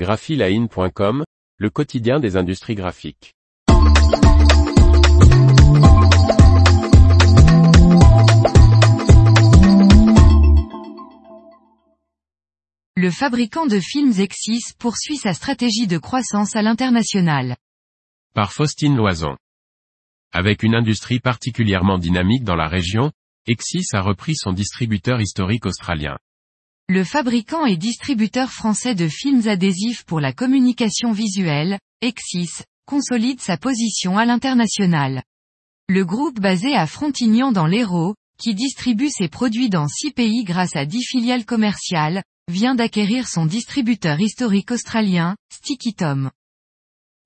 graphiline.com, le quotidien des industries graphiques. Le fabricant de films Exis poursuit sa stratégie de croissance à l'international. Par Faustine Loison. Avec une industrie particulièrement dynamique dans la région, Exis a repris son distributeur historique australien. Le fabricant et distributeur français de films adhésifs pour la communication visuelle, Exis, consolide sa position à l'international. Le groupe basé à Frontignan dans l'Hérault, qui distribue ses produits dans six pays grâce à dix filiales commerciales, vient d'acquérir son distributeur historique australien, Sticky Tom.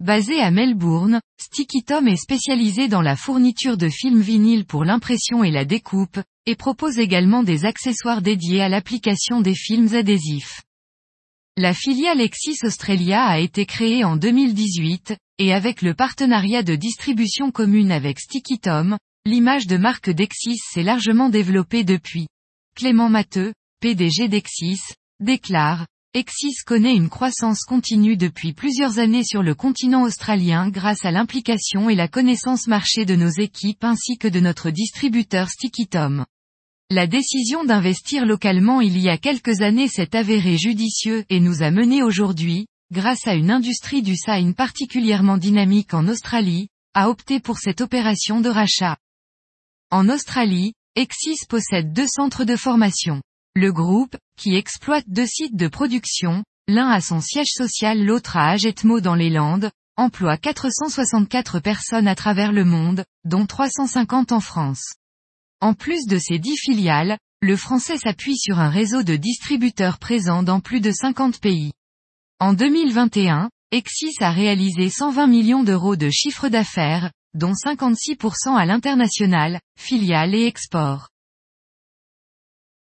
Basé à Melbourne, Sticky Tom est spécialisé dans la fourniture de films vinyles pour l'impression et la découpe, et propose également des accessoires dédiés à l'application des films adhésifs. La filiale Exis Australia a été créée en 2018, et avec le partenariat de distribution commune avec Sticky Tom, l'image de marque d'Exis s'est largement développée depuis. Clément Matteux, PDG d'Exis, déclare, Exis connaît une croissance continue depuis plusieurs années sur le continent australien grâce à l'implication et la connaissance marché de nos équipes ainsi que de notre distributeur Sticky Tom. La décision d'investir localement il y a quelques années s'est avérée judicieux et nous a mené aujourd'hui, grâce à une industrie du sign particulièrement dynamique en Australie, à opter pour cette opération de rachat. En Australie, Exis possède deux centres de formation. Le groupe, qui exploite deux sites de production, l'un à son siège social l'autre à Agetmo dans les Landes, emploie 464 personnes à travers le monde, dont 350 en France. En plus de ses dix filiales, le français s'appuie sur un réseau de distributeurs présents dans plus de 50 pays. En 2021, Exis a réalisé 120 millions d'euros de chiffre d'affaires, dont 56% à l'international, filiales et export.